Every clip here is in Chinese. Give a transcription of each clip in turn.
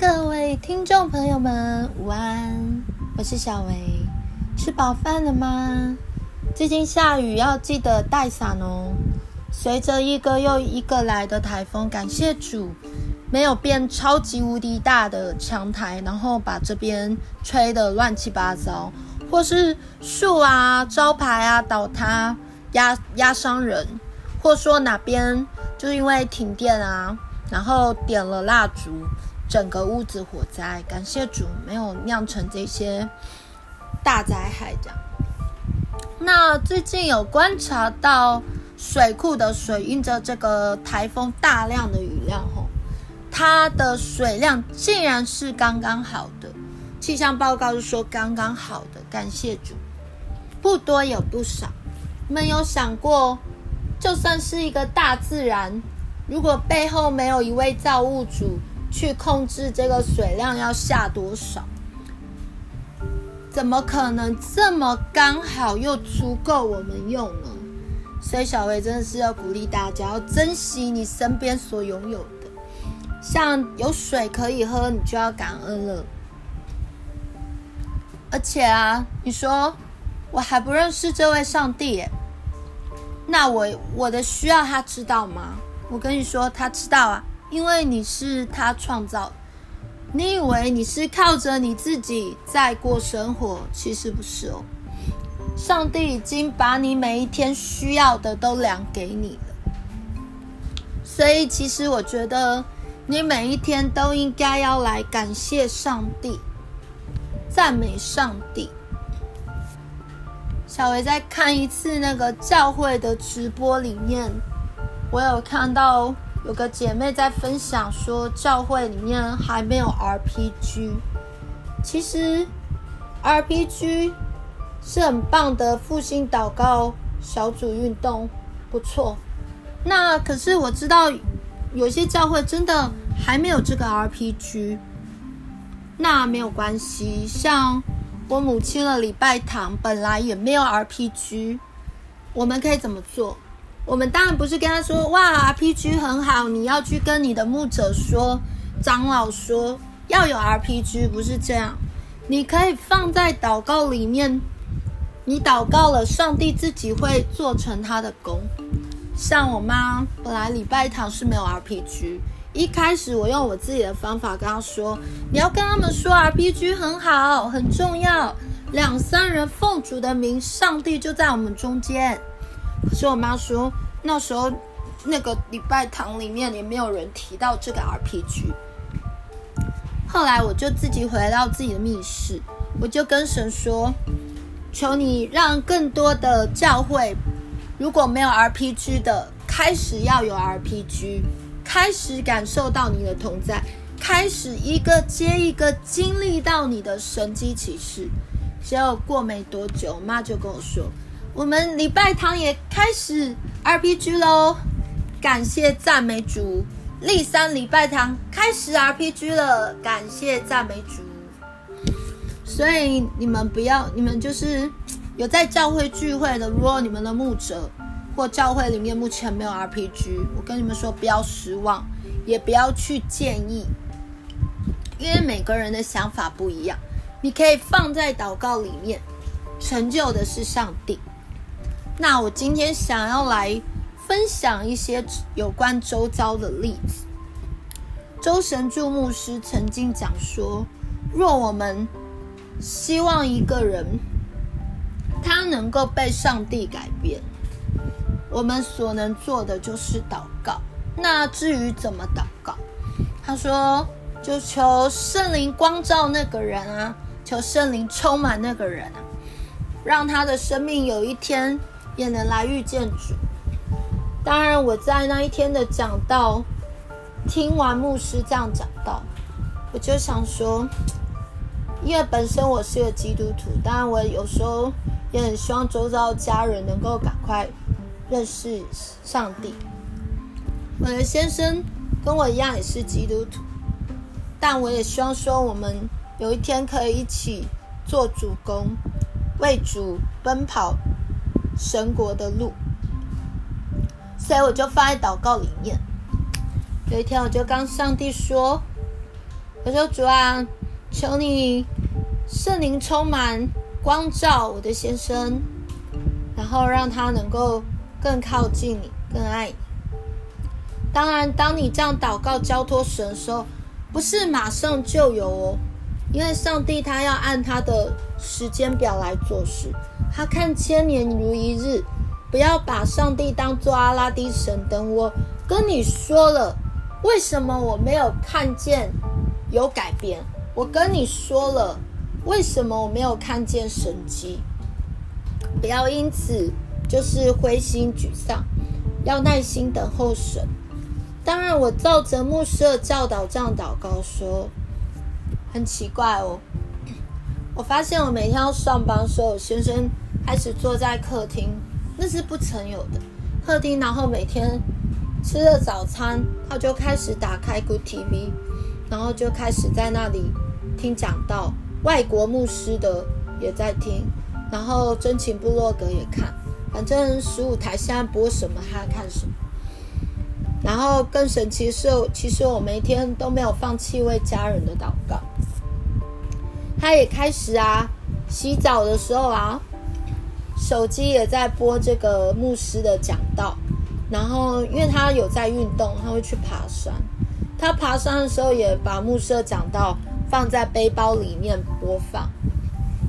各位听众朋友们，午安！我是小维，吃饱饭了吗？最近下雨，要记得带伞哦。随着一个又一个来的台风，感谢主，没有变超级无敌大的强台，然后把这边吹得乱七八糟，或是树啊、招牌啊倒塌，压压伤人，或说哪边就因为停电啊，然后点了蜡烛。整个屋子火灾，感谢主没有酿成这些大灾害。这样，那最近有观察到水库的水，因着这个台风大量的雨量，吼，它的水量竟然是刚刚好的。气象报告是说刚刚好的，感谢主，不多也不少。你们有想过，就算是一个大自然，如果背后没有一位造物主，去控制这个水量要下多少？怎么可能这么刚好又足够我们用呢？所以小维真的是要鼓励大家要珍惜你身边所拥有的，像有水可以喝，你就要感恩了。而且啊，你说我还不认识这位上帝，那我我的需要他知道吗？我跟你说，他知道啊。因为你是他创造，你以为你是靠着你自己在过生活，其实不是哦。上帝已经把你每一天需要的都量给你了，所以其实我觉得你每一天都应该要来感谢上帝，赞美上帝。小维再看一次那个教会的直播里面，我有看到。有个姐妹在分享说，教会里面还没有 RPG。其实 RPG 是很棒的复兴祷告小组运动，不错。那可是我知道有些教会真的还没有这个 RPG。那没有关系，像我母亲的礼拜堂本来也没有 RPG，我们可以怎么做？我们当然不是跟他说哇，RPG 很好，你要去跟你的牧者说、长老说要有 RPG，不是这样。你可以放在祷告里面，你祷告了，上帝自己会做成他的功。像我妈本来礼拜堂是没有 RPG，一开始我用我自己的方法跟她说，你要跟他们说 RPG 很好，很重要，两三人奉主的名，上帝就在我们中间。可是我妈说，那时候那个礼拜堂里面也没有人提到这个 RPG。后来我就自己回到自己的密室，我就跟神说：“求你让更多的教会，如果没有 RPG 的，开始要有 RPG，开始感受到你的同在，开始一个接一个经历到你的神迹奇事。”结果过没多久，我妈就跟我说。我们礼拜堂也开始 RPG 喽，感谢赞美主！立三礼拜堂开始 RPG 了，感谢赞美主！所以你们不要，你们就是有在教会聚会的，如果你们的牧者或教会里面目前没有 RPG，我跟你们说不要失望，也不要去建议，因为每个人的想法不一样。你可以放在祷告里面，成就的是上帝。那我今天想要来分享一些有关周遭的例子。周神柱牧师曾经讲说，若我们希望一个人他能够被上帝改变，我们所能做的就是祷告。那至于怎么祷告，他说就求圣灵光照那个人啊，求圣灵充满那个人啊，让他的生命有一天。也能来遇见主。当然，我在那一天的讲道，听完牧师这样讲道，我就想说，因为本身我是个基督徒，当然我有时候也很希望周遭家人能够赶快认识上帝。我的先生跟我一样也是基督徒，但我也希望说，我们有一天可以一起做主工，为主奔跑。神国的路，所以我就放在祷告里面。有一天，我就跟上帝说：“我说主啊，求你圣灵充满光照我的先生，然后让他能够更靠近你，更爱你。当然，当你这样祷告交托神的时候，不是马上就有哦，因为上帝他要按他的时间表来做事，他看千年如一日。不要把上帝当做阿拉丁神灯。我跟你说了，为什么我没有看见有改变？我跟你说了，为什么我没有看见神迹？不要因此就是灰心沮丧，要耐心等候神。当然，我照着牧师的教导这样祷告说，很奇怪哦。我发现我每天要上班的时候，先生开始坐在客厅。那是不曾有的客厅，然后每天吃了早餐，他就开始打开 Good TV，然后就开始在那里听讲道，外国牧师的也在听，然后真情部落格也看，反正十五台现在播什么，他看什么。然后更神奇是，其实我每天都没有放弃为家人的祷告。他也开始啊，洗澡的时候啊。手机也在播这个牧师的讲道，然后因为他有在运动，他会去爬山。他爬山的时候也把牧师的讲道放在背包里面播放。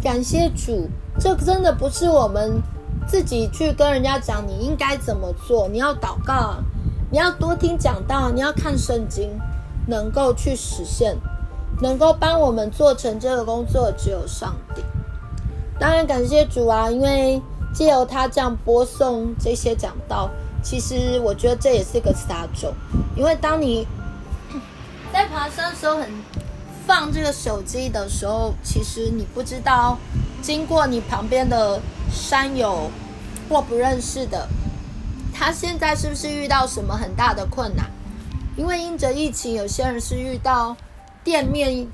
感谢主，这真的不是我们自己去跟人家讲你应该怎么做，你要祷告，啊你要多听讲道，你要看圣经，能够去实现，能够帮我们做成这个工作，只有上帝。当然感谢主啊，因为借由他这样播送这些讲道，其实我觉得这也是一个撒种。因为当你在爬山的时候很放这个手机的时候，其实你不知道经过你旁边的山友或不认识的，他现在是不是遇到什么很大的困难？因为因着疫情，有些人是遇到店面。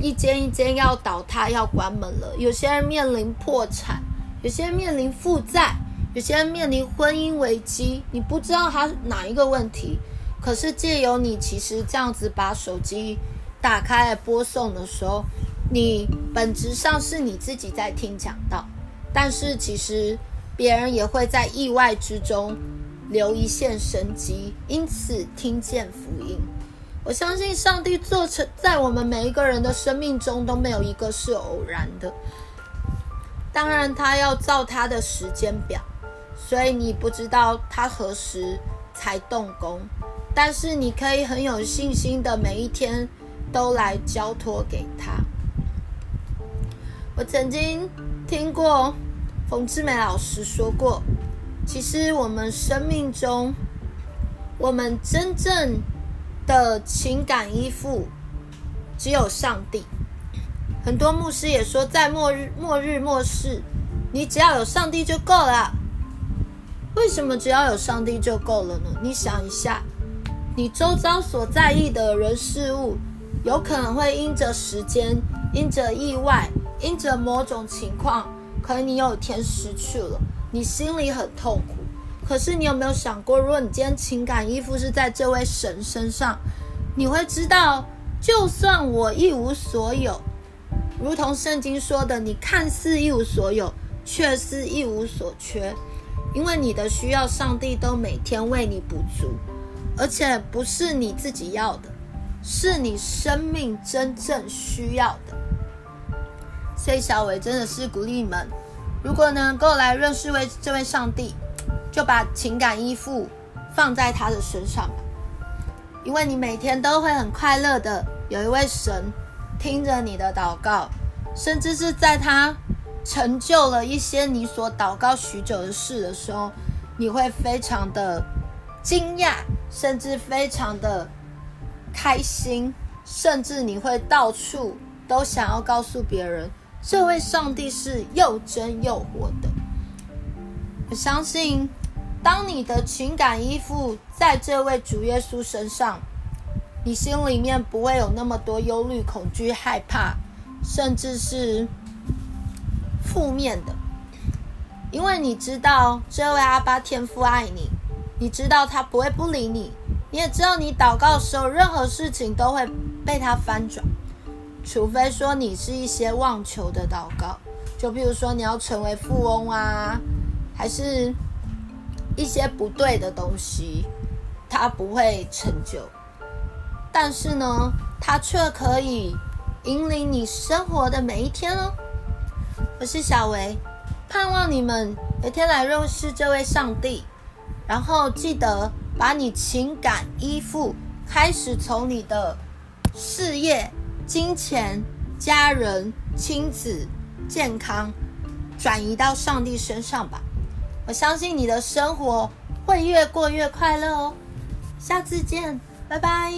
一间一间要倒塌，要关门了。有些人面临破产，有些人面临负债，有些人面临婚姻危机。你不知道他哪一个问题，可是借由你，其实这样子把手机打开来播送的时候，你本质上是你自己在听讲道，但是其实别人也会在意外之中留一线生机，因此听见福音。我相信上帝做成在我们每一个人的生命中都没有一个是偶然的。当然，他要照他的时间表，所以你不知道他何时才动工，但是你可以很有信心的每一天都来交托给他。我曾经听过冯志美老师说过，其实我们生命中，我们真正的情感依附只有上帝。很多牧师也说，在末日、末日、末世，你只要有上帝就够了。为什么只要有上帝就够了呢？你想一下，你周遭所在意的人事物，有可能会因着时间、因着意外、因着某种情况，可能你有一天失去了，你心里很痛苦。可是你有没有想过，如果你今天情感依附是在这位神身上，你会知道，就算我一无所有，如同圣经说的，你看似一无所有，却是一无所缺，因为你的需要，上帝都每天为你补足，而且不是你自己要的，是你生命真正需要的。所以小伟真的是鼓励你们，如果能够来认识为这位上帝。就把情感依附放在他的身上吧，因为你每天都会很快乐的有一位神听着你的祷告，甚至是在他成就了一些你所祷告许久的事的时候，你会非常的惊讶，甚至非常的开心，甚至你会到处都想要告诉别人，这位上帝是又真又活的。我相信。当你的情感依附在这位主耶稣身上，你心里面不会有那么多忧虑、恐惧、害怕，甚至是负面的，因为你知道这位阿爸天父爱你，你知道他不会不理你，你也知道你祷告的时候，任何事情都会被他翻转。除非说你是一些妄求的祷告，就比如说你要成为富翁啊，还是一些不对的东西，它不会成就。但是呢，它却可以引领你生活的每一天哦。我是小维，盼望你们有天来认识这位上帝，然后记得把你情感依附开始从你的事业、金钱、家人、亲子、健康转移到上帝身上吧。我相信你的生活会越过越快乐哦。下次见，拜拜。